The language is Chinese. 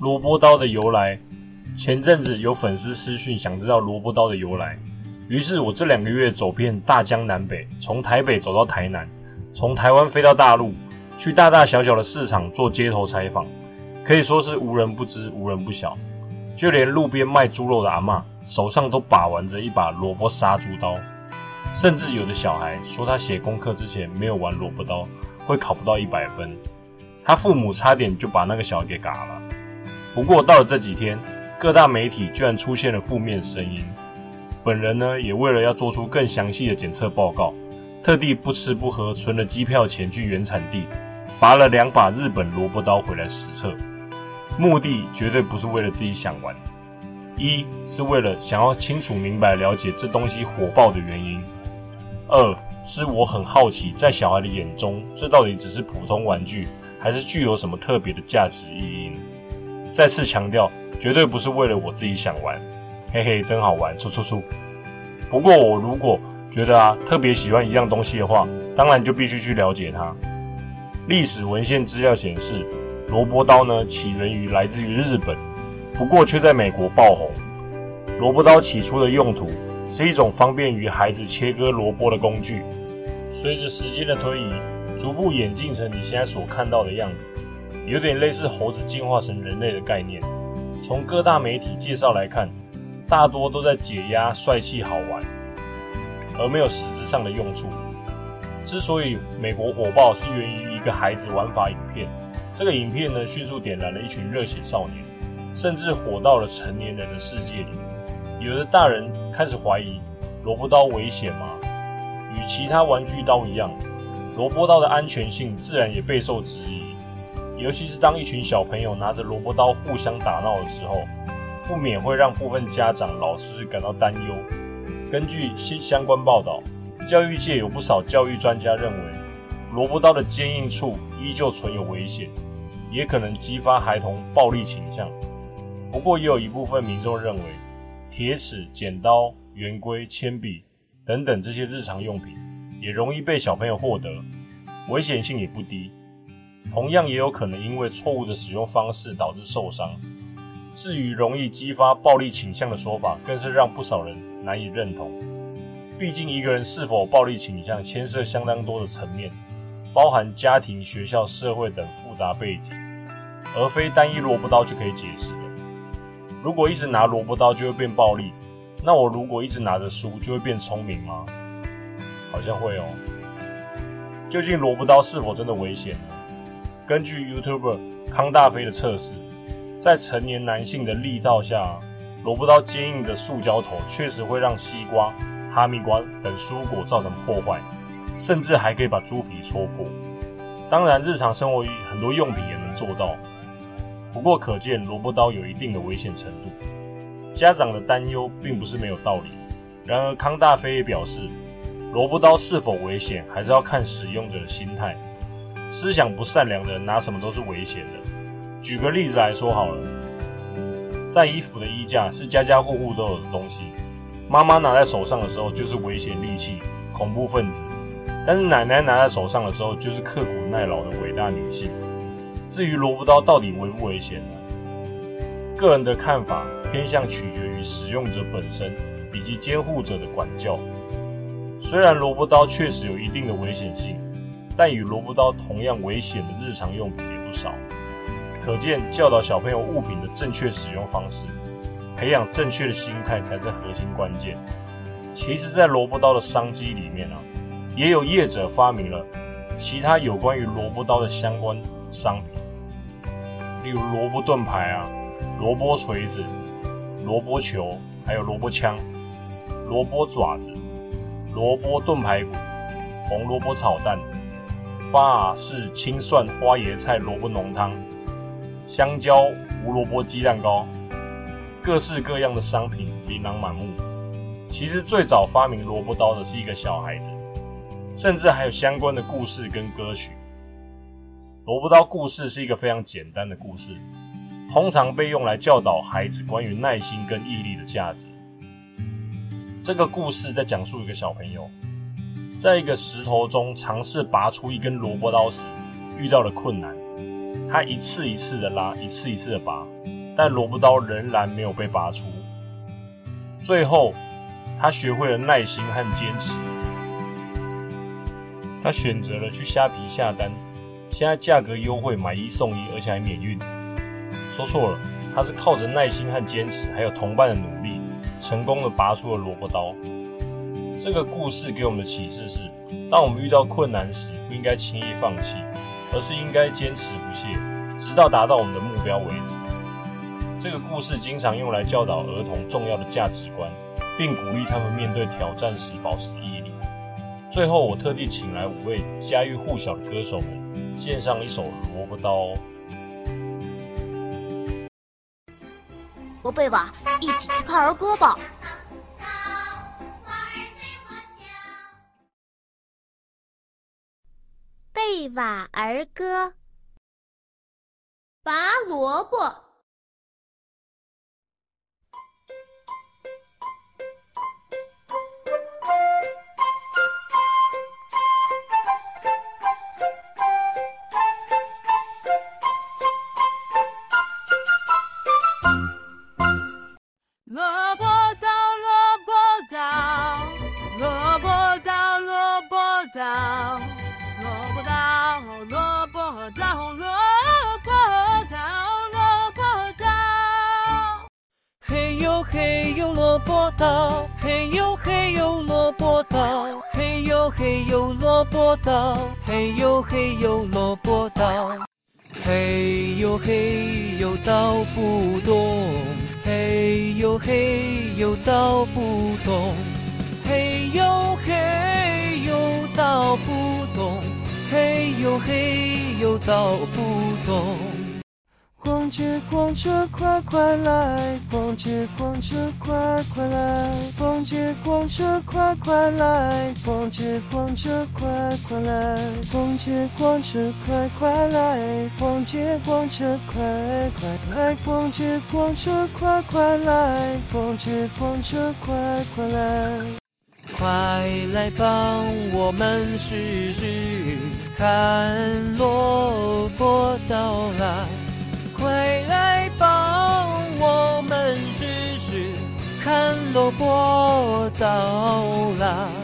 萝卜刀的由来。前阵子有粉丝私讯想知道萝卜刀的由来，于是我这两个月走遍大江南北，从台北走到台南，从台湾飞到大陆，去大大小小的市场做街头采访，可以说是无人不知，无人不晓。就连路边卖猪肉的阿嬷手上都把玩着一把萝卜杀猪刀，甚至有的小孩说他写功课之前没有玩萝卜刀，会考不到一百分。他父母差点就把那个小孩给嘎了。不过到了这几天，各大媒体居然出现了负面声音。本人呢，也为了要做出更详细的检测报告，特地不吃不喝存了机票钱去原产地，拔了两把日本萝卜刀回来实测。目的绝对不是为了自己想玩，一是为了想要清楚明白了解这东西火爆的原因；二是我很好奇，在小孩的眼中，这到底只是普通玩具，还是具有什么特别的价值意义？再次强调，绝对不是为了我自己想玩，嘿嘿，真好玩，出出出。不过我如果觉得啊特别喜欢一样东西的话，当然就必须去了解它。历史文献资料显示。萝卜刀呢，起源于来自于日本，不过却在美国爆红。萝卜刀起初的用途是一种方便于孩子切割萝卜的工具，随着时间的推移，逐步演进成你现在所看到的样子，有点类似猴子进化成人类的概念。从各大媒体介绍来看，大多都在解压、帅气、好玩，而没有实质上的用处。之所以美国火爆，是源于一个孩子玩法影片。这个影片呢，迅速点燃了一群热血少年，甚至火到了成年人的世界里。有的大人开始怀疑萝卜刀危险吗？与其他玩具刀一样，萝卜刀的安全性自然也备受质疑。尤其是当一群小朋友拿着萝卜刀互相打闹的时候，不免会让部分家长、老师感到担忧。根据相相关报道，教育界有不少教育专家认为，萝卜刀的坚硬处依旧存有危险。也可能激发孩童暴力倾向。不过，也有一部分民众认为，铁尺、剪刀、圆规、铅笔等等这些日常用品也容易被小朋友获得，危险性也不低。同样，也有可能因为错误的使用方式导致受伤。至于容易激发暴力倾向的说法，更是让不少人难以认同。毕竟，一个人是否暴力倾向，牵涉相当多的层面。包含家庭、学校、社会等复杂背景，而非单一萝卜刀就可以解释的。如果一直拿萝卜刀就会变暴力，那我如果一直拿着书就会变聪明吗？好像会哦。究竟萝卜刀是否真的危险呢？根据 YouTuber 康大飞的测试，在成年男性的力道下，萝卜刀坚硬的塑胶头确实会让西瓜、哈密瓜等蔬果造成破坏。甚至还可以把猪皮戳破。当然，日常生活很多用品也能做到。不过，可见萝卜刀有一定的危险程度。家长的担忧并不是没有道理。然而，康大飞也表示，萝卜刀是否危险，还是要看使用者的心态。思想不善良的人拿什么都是危险的。举个例子来说好了，晒衣服的衣架是家家户户都有的东西，妈妈拿在手上的时候就是危险利器，恐怖分子。但是奶奶拿在手上的时候，就是刻苦耐劳的伟大女性。至于萝卜刀到底危不危险呢？个人的看法偏向取决于使用者本身以及监护者的管教。虽然萝卜刀确实有一定的危险性，但与萝卜刀同样危险的日常用品也不少。可见教导小朋友物品的正确使用方式，培养正确的心态才是核心关键。其实，在萝卜刀的商机里面啊。也有业者发明了其他有关于萝卜刀的相关商品，例如萝卜盾牌啊、萝卜锤子、萝卜球，还有萝卜枪、萝卜爪子、萝卜炖排骨、红萝卜炒蛋、法式青蒜花椰菜萝卜浓汤、香蕉胡萝卜鸡蛋糕，各式各样的商品琳琅满目。其实最早发明萝卜刀的是一个小孩子。甚至还有相关的故事跟歌曲。萝卜刀故事是一个非常简单的故事，通常被用来教导孩子关于耐心跟毅力的价值。这个故事在讲述一个小朋友，在一个石头中尝试拔出一根萝卜刀时遇到了困难，他一次一次的拉，一次一次的拔，但萝卜刀仍然没有被拔出。最后，他学会了耐心和坚持。他选择了去虾皮下单，现在价格优惠，买一送一，而且还免运。说错了，他是靠着耐心和坚持，还有同伴的努力，成功的拔出了萝卜刀。这个故事给我们的启示是：当我们遇到困难时，不应该轻易放弃。而是应该坚持不懈，直到达到我们的目标为止。这个故事经常用来教导儿童重要的价值观，并鼓励他们面对挑战时保持毅力。最后，我特地请来五位家喻户晓的歌手们，献上一首《萝卜刀》。和贝瓦一起去看儿歌吧。贝瓦儿歌，拔萝卜。嘿呦萝卜刀嘿呦嘿呦萝卜刀，嘿呦嘿呦萝卜刀，嘿呦嘿呦萝卜刀，嘿呦嘿呦刀不动，嘿呦嘿呦刀不动，嘿呦嘿呦刀不动，嘿呦嘿呦刀不动。逛街逛车快快来，逛街逛车快快来，逛街逛车快快来，逛街逛车快快来，逛街逛车快快来，逛街逛车快快来，逛街逛车快快来，逛街逛车快快来，快来帮我们试试看萝卜到来。波到啦。